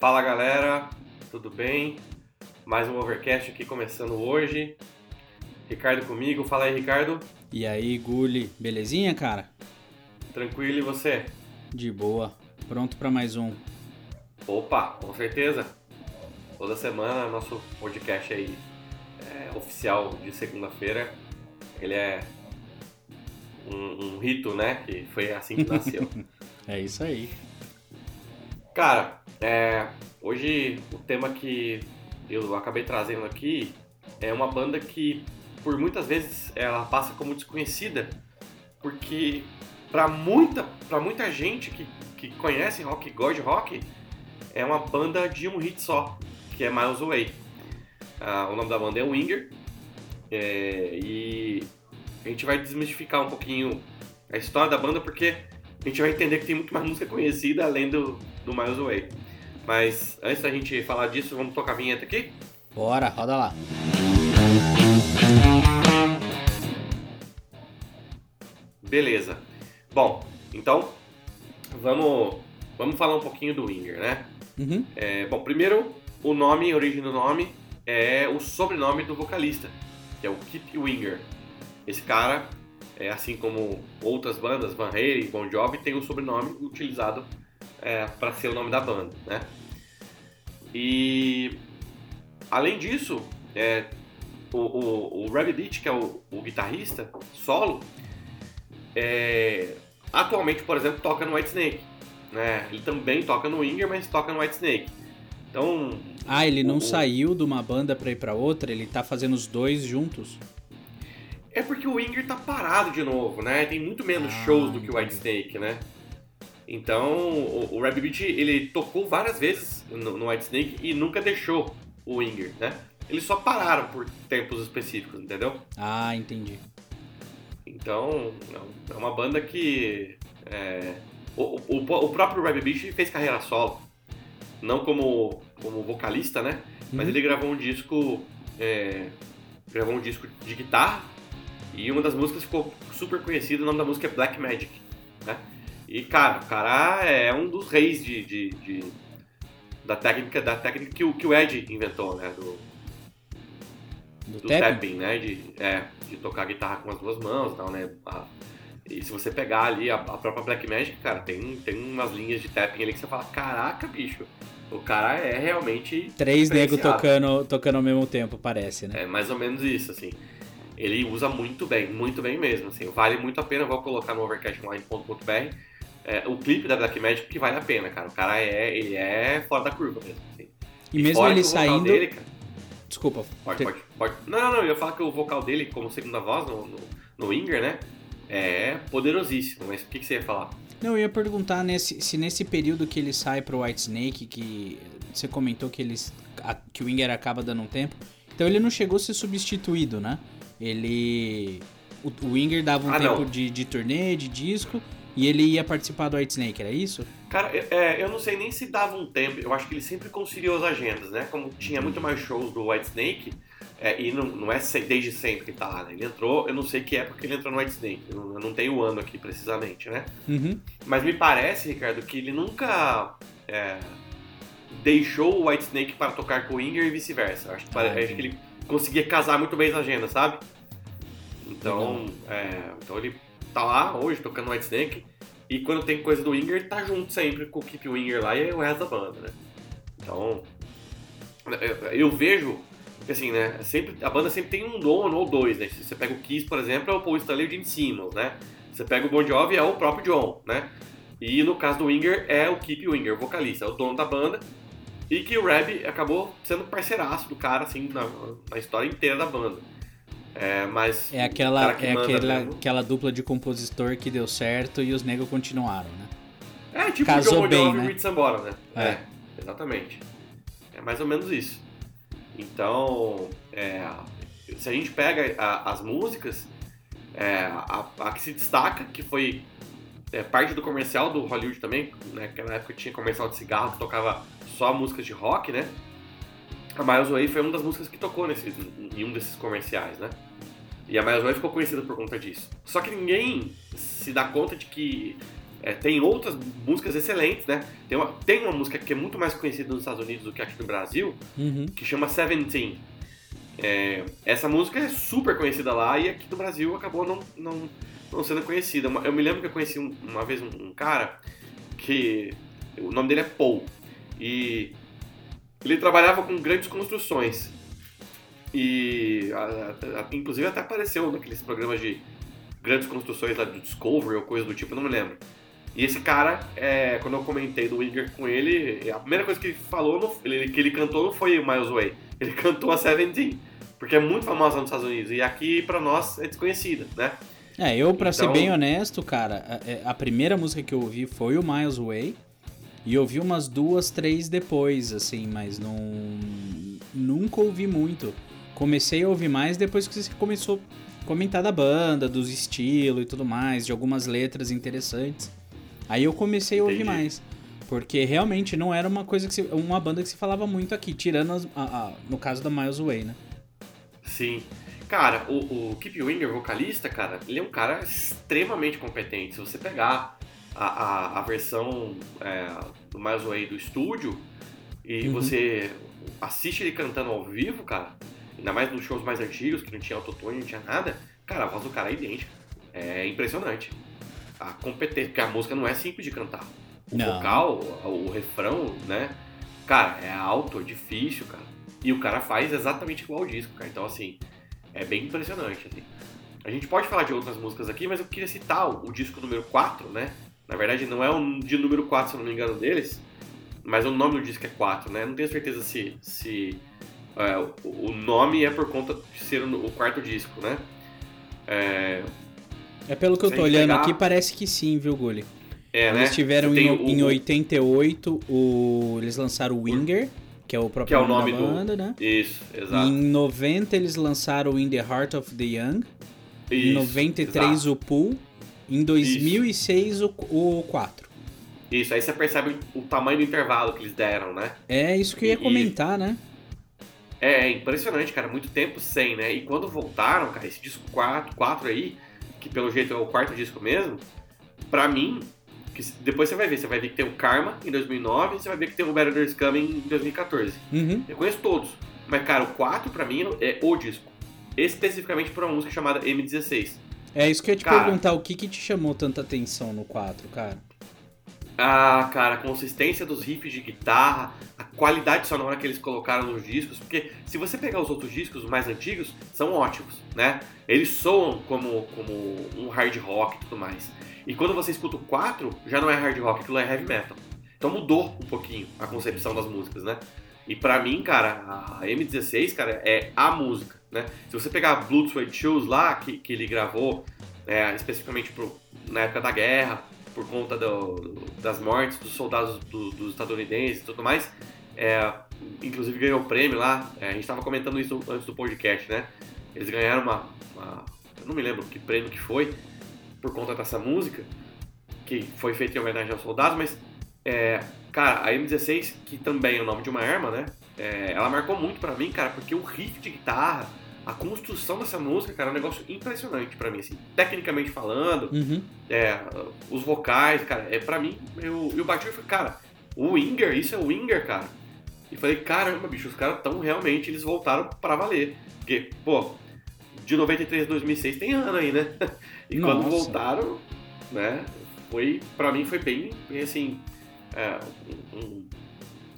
Fala galera, tudo bem? Mais um Overcast aqui começando hoje. Ricardo comigo, fala aí Ricardo. E aí, Guli, belezinha, cara? Tranquilo e você? De boa, pronto para mais um. Opa, com certeza. Toda semana nosso podcast aí é, oficial de segunda-feira, ele é um, um rito, né? Que foi assim que nasceu. é isso aí. Cara, é, hoje o tema que eu acabei trazendo aqui é uma banda que por muitas vezes ela passa como desconhecida, porque para muita, pra muita gente que, que conhece rock, gosta de rock, é uma banda de um hit só, que é Miles Away. Ah, o nome da banda é Winger, é, e a gente vai desmistificar um pouquinho a história da banda, porque a gente vai entender que tem muito mais música conhecida além do, do Miles Away. Mas antes da gente falar disso, vamos tocar a vinheta aqui? Bora, roda lá. Beleza. Bom, então vamos, vamos falar um pouquinho do Winger, né? Uhum. É, bom, primeiro, o nome, a origem do nome é o sobrenome do vocalista, que é o Kip Winger. Esse cara, é, assim como outras bandas, Van Halen e Bon Jovi, tem o sobrenome utilizado é, para ser o nome da banda, né? E além disso, é, o, o, o Rabbit Beach, que é o, o guitarrista solo, é, atualmente, por exemplo, toca no Whitesnake. Né? Ele também toca no Winger, mas toca no Whitesnake. Então. Ah, ele não o, saiu de uma banda pra ir pra outra? Ele tá fazendo os dois juntos? É porque o Winger tá parado de novo, né? Tem muito menos ah, shows do que o Whitesnake, né? Então, o, o Rabbit Beach, ele tocou várias vezes no, no Whitesnake e nunca deixou o Winger, né? Eles só pararam por tempos específicos, entendeu? Ah, entendi. Então, é uma banda que. É, o, o, o, próprio Rabbit Beach fez carreira solo. Não como, como vocalista, né? Mas uhum. ele gravou um disco. É, gravou um disco de guitarra. E uma das músicas ficou super conhecida, o nome da música é Black Magic. Né? E, cara, o cara é um dos reis de, de, de da técnica, da técnica que o, que o Ed inventou, né? Do, do, do tapping? tapping, né? De, é, de tocar guitarra com as duas mãos e tal, né? A, e se você pegar ali a, a, própria Black Magic, cara, tem, tem umas linhas de tapping ali que você fala, caraca, bicho, o cara é realmente. Três negros tocando, tocando ao mesmo tempo, parece, né? É mais ou menos isso, assim. Ele usa muito bem, muito bem mesmo, assim. Vale muito a pena, vou colocar no overcastonline.com.br é, o clipe da Black Magic que vale a pena, cara. O cara é, ele é fora da curva mesmo, assim. E, e mesmo ele saindo. Dele, cara, Desculpa. Pode, pode, pode. Não, não, não. Eu ia falar que o vocal dele, como segunda voz no, no, no Inger, né? É poderosíssimo. Mas o que, que você ia falar? Não, eu ia perguntar nesse, se nesse período que ele sai pro White Snake, que você comentou que, eles, que o Inger acaba dando um tempo. Então ele não chegou a ser substituído, né? Ele. O, o Inger dava um ah, tempo de, de turnê, de disco. E ele ia participar do White Snake, era isso? Cara, é, eu não sei nem se dava um tempo. Eu acho que ele sempre conciliou as agendas, né? Como tinha muito mais shows do White Snake, é, e não, não é desde sempre que tá lá, né? Ele entrou, eu não sei que época ele entrou no White Snake, eu não, eu não tenho o ano aqui precisamente, né? Uhum. Mas me parece, Ricardo, que ele nunca é, deixou o White Snake para tocar com o Inger e vice-versa. Acho, que, ah, acho que ele conseguia casar muito bem as agendas, sabe? Então, é, então ele tá lá hoje tocando White Snake. E quando tem coisa do Winger, tá junto sempre com o Keep Winger lá e o resto da banda, né? Então, eu vejo que assim, né? Sempre, a banda sempre tem um dono ou dois, né? Se você pega o Kiss, por exemplo, é o Paul Stanley e o Gene Simmons, né? Você pega o Bon Jovi, é o próprio John, né? E no caso do Winger, é o Keep Winger, o vocalista, é o dono da banda. E que o Rab acabou sendo parceiraço do cara, assim, na, na história inteira da banda. É, mas. É aquela, é aquela, aquela dupla de compositor que deu certo e os negros continuaram, né? É, tipo Casou o John bem, né? e Rich Sambora, né? É. é. exatamente. É mais ou menos isso. Então, é, se a gente pega a, as músicas, é, a, a, que se destaca, que foi é, parte do comercial do Hollywood também, né? Que na época tinha comercial de cigarro que tocava só músicas de rock, né? A Miles Way foi uma das músicas que tocou nesse, em um desses comerciais, né? E a Miles Way ficou conhecida por conta disso. Só que ninguém se dá conta de que É, tem outras músicas excelentes, né? Tem uma, tem uma música que é muito mais conhecida nos Estados Unidos do que aqui no Brasil, Uhum. que chama Seventeen. É, essa música é super conhecida lá e aqui no Brasil acabou não, não, não sendo conhecida. Eu me lembro que eu conheci um- uma vez um, um cara que o nome dele é Paul e ele trabalhava com grandes construções e a- a- inclusive até apareceu naqueles programas de grandes construções lá do Discovery ou coisa do tipo, não me lembro. E esse cara, é, quando eu comentei do Winger com ele, a primeira coisa que ele falou, não- ele- que ele cantou não foi o Miles Way, ele cantou a Seventeen, porque é muito famosa nos Estados Unidos e aqui pra nós é desconhecida, né? É, eu, pra ser Então- bem honesto, cara, a, é, a primeira música que eu ouvi foi o Miles Way. E eu ouvi umas duas, três depois, assim, mas não. Nunca ouvi muito. Comecei a ouvir mais depois que você começou a comentar da banda, dos estilos e tudo mais, de algumas letras interessantes. Aí eu comecei a ouvir Entendi. mais. Porque realmente não era uma coisa que se, uma banda que se falava muito aqui, tirando as- a- a- no caso da Miles Way, né? Sim. Cara, o, o Keep Winger, vocalista, cara, ele é um cara extremamente competente. Se você pegar a, a, a versão é, do Miles Way do estúdio e Uhum. você assiste ele cantando ao vivo, cara, ainda mais nos shows mais antigos, que não tinha autotune, não tinha nada, cara, a voz do cara é idêntica. É impressionante. A competência, porque a música não é simples de cantar. O Não. vocal, o, o refrão, né? Cara, é alto, é difícil, cara. E o cara faz exatamente igual ao disco, cara. Então, assim, é bem impressionante, assim. A gente pode falar de outras músicas aqui, mas eu queria citar o, o disco número 4, né? Na verdade, não é o de número 4, se eu não me engano, deles, mas o nome do disco é 4, né? Não tenho certeza se, se é, o, nome é por conta de ser o, quarto disco, né? É, É pelo que eu tô olhando pegar- aqui, parece que sim, viu, Gulli? é né? Eles tiveram Você em, o- em 88, o, eles lançaram o Winger, que é o próprio Que é o nome, nome da do- banda, né? Isso, exato. Em 90 eles lançaram o In the Heart of the Young. em Isso, 93 exato. o Pool. Em 2006 o, o 4. Isso, aí você percebe o tamanho do intervalo que eles deram, né? É isso que eu ia E- comentar, né? É, é impressionante, cara. Muito tempo sem, né? E quando voltaram, cara, esse disco 4, 4 aí, que pelo jeito é o quarto disco mesmo, pra mim, que depois você vai ver, você vai ver que tem o Karma em 2009 e você vai ver que tem o Better Days Coming em 2014. Uhum. Eu conheço todos, mas cara, o 4 pra mim é o disco. Especificamente por uma música chamada M16. É isso que eu ia te Cara. perguntar, o que que te chamou tanta atenção no 4, cara? Ah, cara, a consistência dos riffs de guitarra, a qualidade sonora que eles colocaram nos discos, porque se você pegar os outros discos, os mais antigos, são ótimos, né? Eles soam como, como um hard rock e tudo mais. E quando você escuta o 4, já não é hard rock, aquilo é heavy metal. Então mudou um pouquinho a concepção das músicas, né? E pra mim, cara, a M16, cara, é a música, né? Se você pegar Blood, Sweat Shoes lá, que, que ele gravou é, especificamente pro, na época da guerra, por conta do- das mortes dos soldados do- dos estadunidenses e tudo mais, é, inclusive ganhou o prêmio lá, é, a gente estava comentando isso antes do podcast, né? Eles ganharam uma, uma- Eu não me lembro que prêmio que foi, por conta dessa música, que foi feita em homenagem aos soldados, mas, é, cara, a M16, que também é o nome de uma arma, né? É, ela marcou muito pra mim, cara, porque o riff de guitarra, a construção dessa música, cara, é um negócio impressionante pra mim, assim, tecnicamente falando, Uhum. é, os vocais, cara, é pra mim, eu, eu bati e falei, cara, o Winger, isso é o Winger, cara. E falei, caramba, bicho, os caras tão realmente, eles voltaram pra valer. Porque, pô, de 93 a 2006 tem ano aí, né? E quando Nossa. voltaram, né, foi, pra mim foi bem, bem assim, é, um,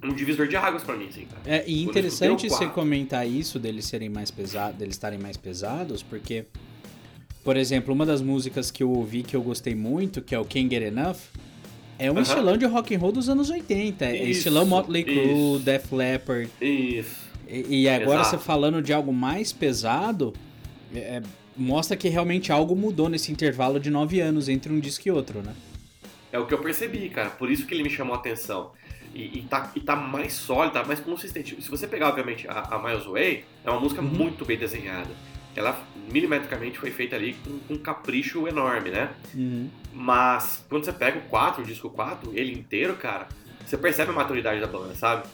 um divisor de águas pra mim, assim, cara. É, e interessante você comentar isso deles serem mais pesados, deles estarem mais pesados, porque, por exemplo, uma das músicas que eu ouvi que eu gostei muito, que é o Can't Get Enough, é um Aham. estilão de rock and roll dos anos 80. é Isso, estilão Motley Crue. Def Leppard. Isso. E, e agora Exato. você falando de algo mais pesado, é, é, mostra que realmente algo mudou nesse intervalo de nove anos entre um disco e outro, né? É o que eu percebi, cara. Por isso que ele me chamou a atenção. E, e, tá, e tá mais sólido, tá mais consistente. Se você pegar, obviamente, a, a Miles Way, é uma música Uhum. muito bem desenhada. Ela milimetricamente foi feita ali com, com um capricho enorme, né? Uhum. Mas quando você pega o 4, o disco 4, ele inteiro, cara, você percebe a maturidade da banda, sabe?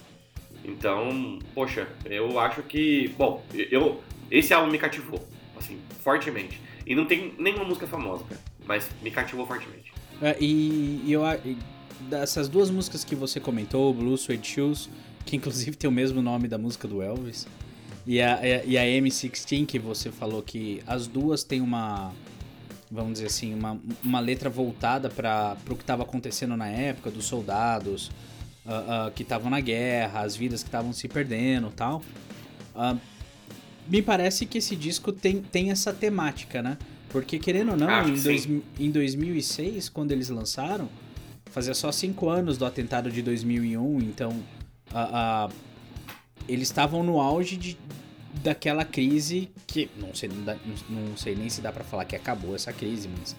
Então, poxa, eu acho que. Bom, eu. Esse álbum me cativou, assim, fortemente. E não tem nenhuma música famosa, cara, mas me cativou fortemente. É, e, e eu e dessas duas músicas que você comentou, Blue Suede Shoes, que inclusive tem o mesmo nome da música do Elvis, e a, e a M16 que você falou que as duas têm uma vamos dizer assim, uma, uma letra voltada para o que estava acontecendo na época, dos soldados uh, uh, que estavam na guerra, as vidas que estavam se perdendo tal. Uh, me parece que esse disco tem, tem essa temática, né? Porque, querendo ou não, ah, em, dois, em 2006, quando eles lançaram, fazia só cinco anos do atentado de 2001, então eles estavam no auge de, daquela crise que não sei, não, não sei nem se dá para falar que acabou essa crise, mas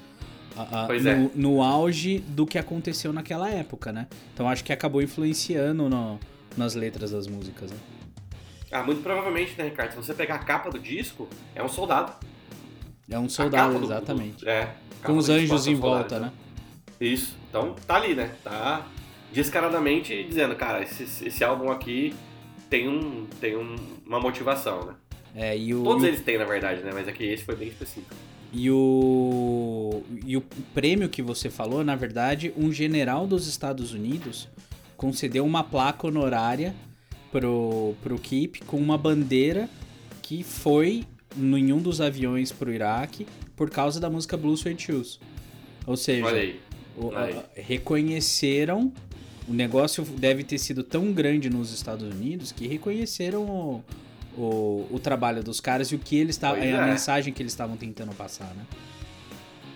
uh, no, é. no, auge do que aconteceu naquela época, né? Então acho que acabou influenciando no, nas letras das músicas, né? Ah, muito provavelmente, né, Ricardo? Se você pegar a capa do disco, é um soldado. É um soldado, exatamente. Do, é. Com os anjos em volta, então. né? Isso. Então tá ali, né? Tá descaradamente dizendo, cara, esse, esse álbum aqui tem, um, tem um, uma motivação, né? É, e o, Todos e eles têm, na verdade, né? Mas aqui esse foi bem específico. E o, e o prêmio que você falou, na verdade, um general dos Estados Unidos concedeu uma placa honorária pro, pro Keep com uma bandeira que foi em um dos aviões pro Iraque por causa da música Blue Suede Shoes. Ou seja, o, a, reconheceram o negócio deve ter sido tão grande nos Estados Unidos que reconheceram o, o, o trabalho dos caras e o que eles estavam. É. a mensagem que eles estavam tentando passar, né?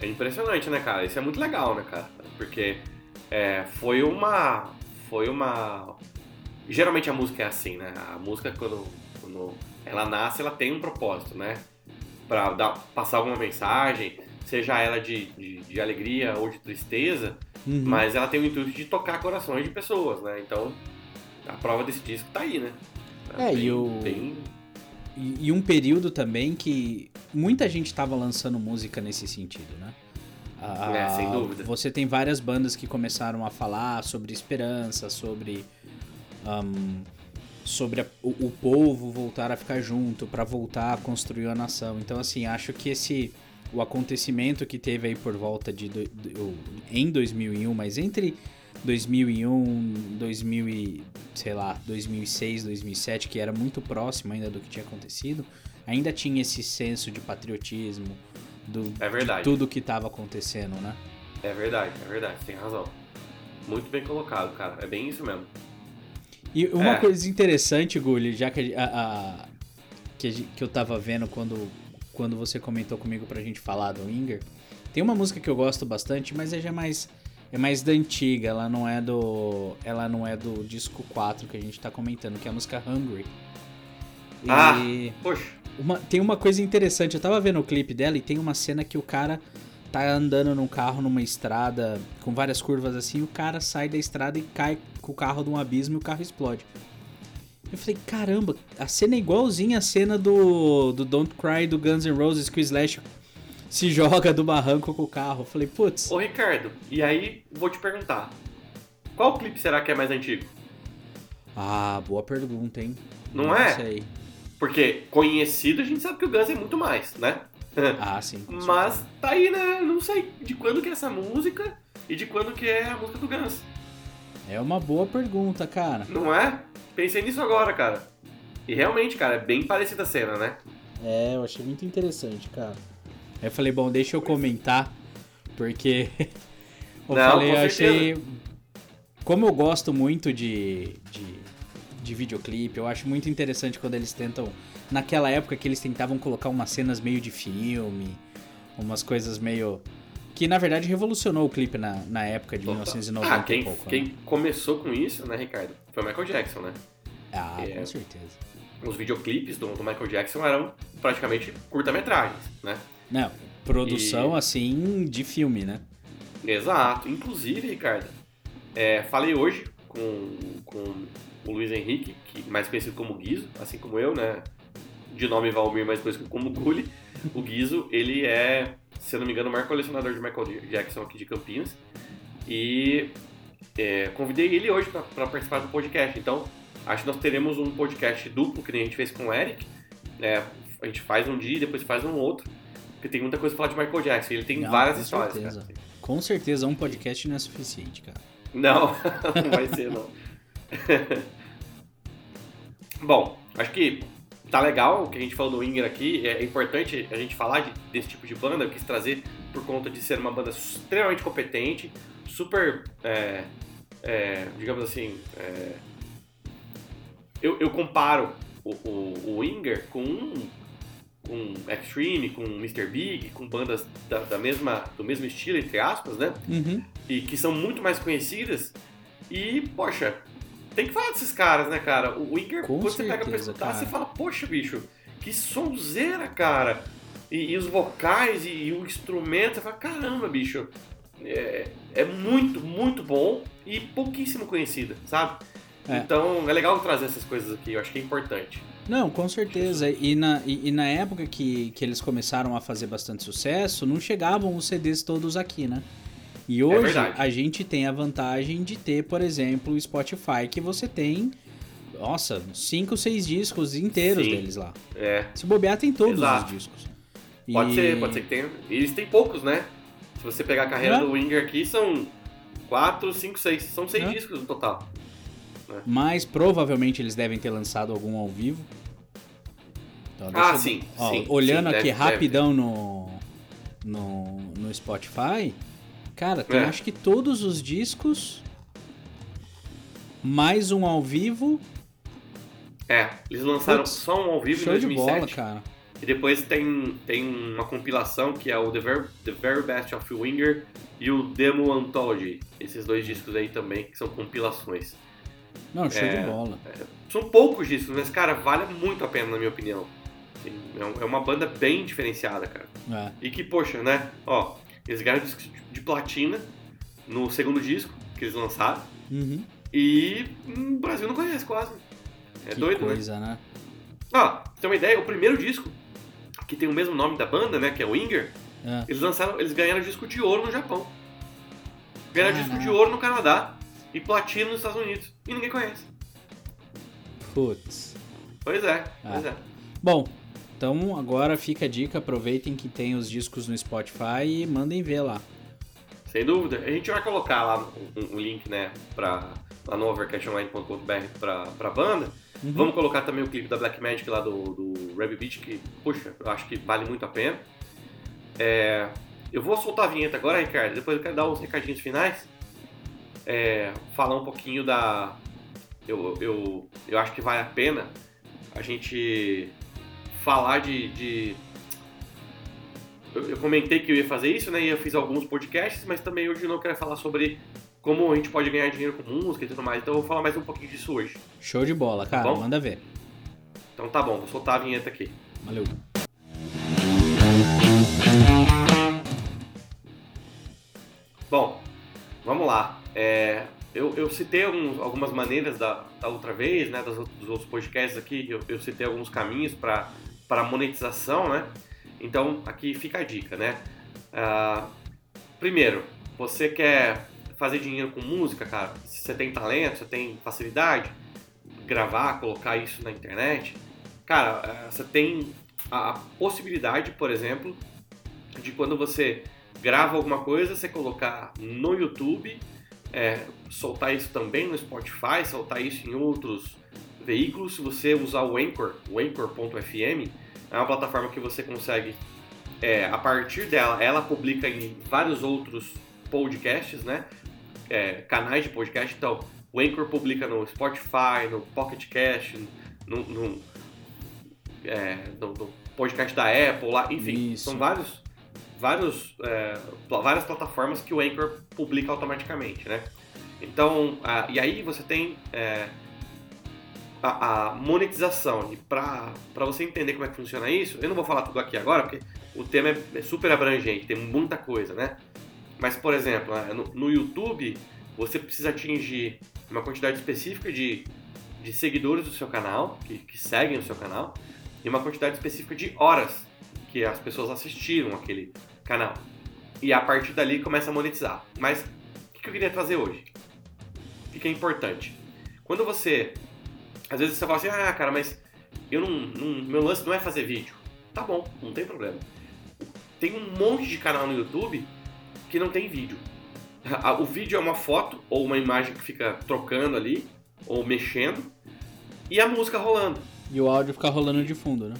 É impressionante, né, cara? Isso é muito legal, né, cara? Porque é, foi uma. Foi uma. Geralmente a música é assim, né? A música, quando, quando ela nasce, ela tem um propósito, né? Pra dar, passar alguma mensagem, seja ela de, de, de alegria ou de tristeza, uhum. mas ela tem o intuito de tocar corações de pessoas, né? Então, a prova desse disco tá aí, né? É, bem, e o. Bem... E, e, um período também que muita gente estava lançando música nesse sentido, né? é, sem dúvida. Você tem várias bandas que começaram a falar sobre esperança, sobre. Um, sobre a, o, o, povo voltar a ficar junto, para voltar a construir a nação. Então, assim, acho que esse o acontecimento que teve aí por volta de, do, do, em 2001, mas entre 2001, 2000 e, sei lá, 2006, 2007, que era muito próximo ainda do que tinha acontecido, ainda tinha esse senso de patriotismo do é verdade. de tudo que estava acontecendo, né? É verdade, é verdade, tem razão. Muito bem colocado, cara. É bem isso mesmo. E uma é. coisa interessante, Gulli, já que, a, a, que, que eu tava vendo quando quando você comentou comigo pra gente falar do Inger. Tem uma música que eu gosto bastante, mas é já mais é mais da antiga, ela não é do ela não é do disco 4 que a gente tá comentando, que é a música Hungry. E ah, poxa. Uma, tem uma coisa interessante, eu tava vendo o clipe dela e tem uma cena que o cara tá andando num carro numa estrada com várias curvas assim, o cara sai da estrada e cai com o carro de um abismo e o carro explode. Eu falei, caramba, a cena é igualzinha a cena do, do Don't Cry do Guns N' Roses que o Slash se joga do barranco com o carro. Eu falei, putz. Ô Ricardo, e aí vou te perguntar: qual clipe será que é mais antigo? Ah, boa pergunta, hein? Não, Não é? Sei. Porque conhecido a gente sabe que o Guns é muito mais, né? Ah, sim. Mas tá aí, né? Não sei de quando que é essa música e de quando que é a música do Guns. É uma boa pergunta, cara. Não é? Pensei nisso agora, cara. E realmente, cara, é bem parecida a cena, né? É, eu achei muito interessante, cara. Aí eu falei, bom, deixa eu comentar, porque eu Não, falei, eu achei. Como eu gosto muito de, de, de videoclipe, eu acho muito interessante quando eles tentam. Naquela época que eles tentavam colocar umas cenas meio de filme, umas coisas meio. Que na verdade revolucionou o clipe na, na época de Opa. 1990 ah, quem, e pouco. Quem né? começou com isso, né, Ricardo? Foi o Michael Jackson, né? Ah, é, com certeza. Os videoclipes do, do Michael Jackson eram praticamente curta-metragens, né? Não, produção e... assim de filme, né? Exato. Inclusive, Ricardo, é, falei hoje com, com o Luiz Henrique, que mais conhecido como Guizo, assim como eu, né? De nome Valmir, mais conhecido como Gulli. O Guizo, ele é, se eu não me engano, o maior colecionador de Michael Jackson aqui de Campinas. E é, convidei ele hoje para participar do podcast. Então, acho que nós teremos um podcast duplo, que nem a gente fez com o Eric. É, a gente faz um dia e depois faz um outro. Porque tem muita coisa pra falar de Michael Jackson. Ele tem Não, várias histórias, certeza. cara. Com certeza um podcast não é suficiente, cara. Não, não vai ser não. Bom, acho que tá legal o que a gente falou do Winger aqui. É importante a gente falar de, desse tipo de banda. Eu quis trazer por conta de ser uma banda extremamente competente, super, é, é, digamos assim, é, eu, eu, comparo o, o, o Winger com com Extreme, com Mr. Big, com bandas da, da, mesma, do mesmo estilo, entre aspas, né? Uhum. E que são muito mais conhecidas. E, poxa, tem que falar desses caras, né, cara? O Winger, quando certeza, você pega pra escutar, cara. você fala, poxa, bicho, que sonzeira, cara. E, e os vocais e, e, o instrumento, você fala, caramba, bicho. É, é muito, muito bom e pouquíssimo conhecida, sabe? É. Então é legal trazer essas coisas aqui, eu acho que é importante. Não, com certeza. E na, e, e, na época que, que eles começaram a fazer bastante sucesso, não chegavam os CDs todos aqui, né? E hoje é a gente tem a vantagem de ter, por exemplo, o Spotify, que você tem, nossa, cinco, seis discos inteiros Sim. deles lá. É. Se bobear, tem todos Exato. os discos. Pode E- ser, pode ser que tenha. E eles têm poucos, né? Se você pegar a carreira É. do Winger aqui, são 4, 5, 6. São 6 É. discos no total. Mas provavelmente eles devem ter lançado algum ao vivo. Então, Ah, eu- sim, ó, sim, Olhando sim, aqui deve- rapidão no, no, no Spotify, cara, tem É. acho que todos os discos, mais um ao vivo. É, eles lançaram Putz, só um ao vivo em Show de 2007. bola, cara. E depois tem, tem uma compilação que é o The Very, The Very Best of Winger e o Demo Anthology. Esses dois discos aí também, que são compilações. Não, show É. de bola. São poucos discos, mas, cara, vale muito a pena, na minha opinião. É é uma banda bem diferenciada, cara. É. E que, poxa, né? Ó, eles ganharam disco de platina no segundo disco que eles lançaram. Uhum. E hum, o Brasil não conhece quase. É que doido, né? coisa, né? Ó, pra você ter uma ideia, o primeiro disco, que tem o mesmo nome da banda, né? Que é o Winger, É. eles lançaram, eles ganharam disco de ouro no Japão. Ganharam disco de Caraca. ouro no Canadá e platina nos Estados Unidos. E ninguém conhece. Putz. Pois é, Ah. pois é. Bom, então agora fica a dica, aproveitem que tem os discos no Spotify e mandem ver lá. Sem dúvida. A gente vai colocar lá um, um link, né, pra, lá no overcashonline.com.br pra, pra banda. Uhum. Vamos colocar também o clipe da Black Magic lá do, do Rabbit Beach, que, puxa, eu acho que vale muito a pena. É, eu vou soltar a vinheta agora, Ricardo, depois eu quero dar uns recadinhos finais. É, falar um pouquinho da. Eu, eu, eu acho que vale a pena a gente falar de. de- Eu, eu comentei que eu ia fazer isso, né? E eu fiz alguns podcasts, mas também hoje eu não quero falar sobre como a gente pode ganhar dinheiro com música e tudo mais. Então eu vou falar mais um pouquinho disso hoje. Show de bola, cara. Bom? Manda ver. Então tá bom, vou soltar a vinheta aqui. Valeu. Bom, vamos lá. É, eu, eu citei alguns- algumas maneiras da, da outra vez, né, das, dos outros podcasts aqui, eu, eu citei alguns caminhos para monetização, né? Então aqui fica a dica, né? Ah, primeiro, você quer fazer dinheiro com música, cara? Se você tem talento, você tem facilidade, gravar, colocar isso na internet, cara, ah, você tem a a possibilidade, por exemplo, de quando você grava alguma coisa, você colocar no YouTube, é, soltar isso também no Spotify, soltar isso em outros veículos. Se você usar o Anchor, o Anchor.fm, é uma plataforma que você consegue, é, a partir dela, ela publica em vários outros podcasts, né? É, canais de podcast. Então, o Anchor publica no Spotify, no Pocket Cast, no, no, é, no- no podcast da Apple, lá, enfim, Isso. são vários vários, é, várias plataformas que o Anchor publica automaticamente, né? Então, ah, e aí você tem é, a, a monetização. E para você entender como é que funciona isso, eu não vou falar tudo aqui agora, porque o tema é, é super abrangente, tem muita coisa, né? Mas, por exemplo, né, no, no YouTube, você precisa atingir uma quantidade específica de, de seguidores do seu canal, que, que seguem o seu canal, e uma quantidade específica de horas que as pessoas assistiram aquele canal. E a partir dali começa a monetizar. Mas o que eu queria trazer hoje? O que é importante? Quando você. Às vezes você fala assim, ah, cara, mas eu não, não- meu lance não é fazer vídeo. Tá bom, não tem problema. Tem um monte de canal no YouTube que não tem vídeo. O vídeo é uma foto ou uma imagem que fica trocando ali, ou mexendo, e a música rolando. E o áudio fica rolando de fundo, né?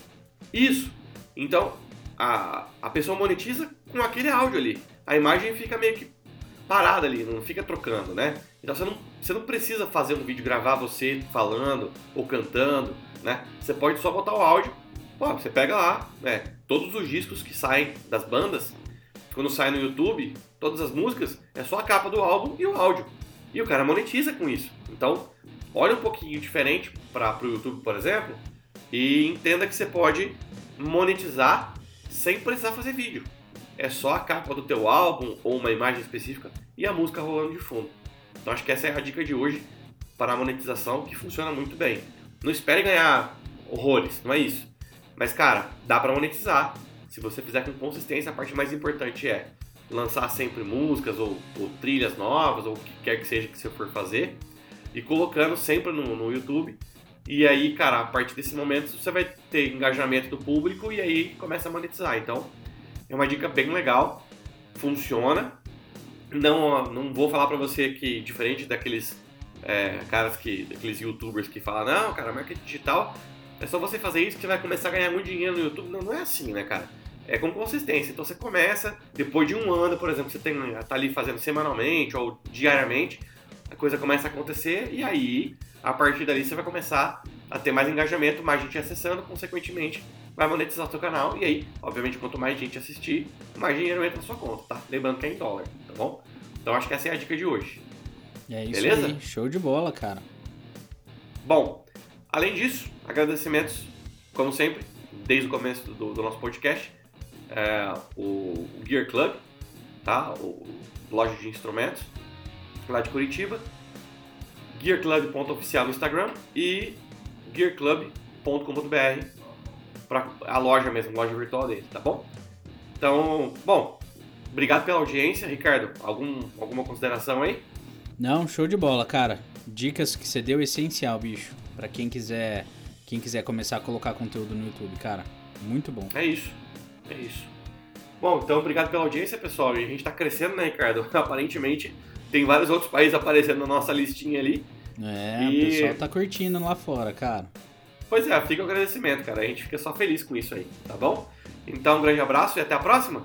Isso. Então, a, a pessoa monetiza com aquele áudio ali. A imagem fica meio que parada ali, não fica trocando, né? Então você não, você não precisa fazer um vídeo, gravar você falando ou cantando, né? Você pode só botar o áudio. Pô, você pega lá, né? Todos os discos que saem das bandas, quando sai no YouTube, todas as músicas, é só a capa do álbum e o áudio. E o cara monetiza com isso. Então, olha um pouquinho diferente para o YouTube, por exemplo, e entenda que você pode monetizar sem precisar fazer vídeo. É só a capa do teu álbum ou uma imagem específica e a música rolando de fundo. Então acho que essa é a dica de hoje para a monetização que funciona muito bem. Não espere ganhar horrores, não é isso. Mas cara, dá para monetizar. Se você fizer com consistência, a parte mais importante é lançar sempre músicas ou, ou, trilhas novas ou o que quer que seja que você for fazer e colocando sempre no, no YouTube. E aí, cara, a partir desse momento você vai ter engajamento do público e aí começa a monetizar. Então, é uma dica bem legal, funciona. Não, não vou falar para você que, diferente daqueles é, caras que, daqueles youtubers que falam, não, cara, marketing digital é só você fazer isso que você vai começar a ganhar muito dinheiro no YouTube. Não, não é assim, né, cara? É com consistência. Então você começa, depois de um ano, por exemplo, você tem, tá ali fazendo semanalmente ou diariamente, a coisa começa a acontecer e aí, a partir dali, você vai começar a ter mais engajamento, mais gente acessando, consequentemente, vai monetizar o seu canal e aí, obviamente, quanto mais gente assistir, mais dinheiro entra na sua conta, tá? Lembrando que é em dólar, tá bom? Então acho que essa é a dica de hoje. É isso Beleza? aí, show de bola, cara. Bom, além disso, agradecimentos, como sempre, desde o começo do, do nosso podcast, é, o, o Gear Club, tá? O, loja de instrumentos, lá de Curitiba, gearclub.oficial no Instagram e gearclub.com.br para a loja mesmo, loja virtual dele, tá bom? Então, bom, obrigado pela audiência, Ricardo. Algum, alguma consideração aí? Não, show de bola, cara. Dicas que você deu essencial, bicho, para quem quiser, quem quiser começar a colocar conteúdo no YouTube, cara. Muito bom. É isso. É isso. Bom, então obrigado pela audiência, pessoal. E a gente está crescendo, né, Ricardo? Aparentemente tem vários outros países aparecendo na nossa listinha ali. É, e... o pessoal tá curtindo lá fora, cara. Pois é, fica o agradecimento, cara. A gente fica só feliz com isso aí, tá bom? Então, um grande abraço e até a próxima.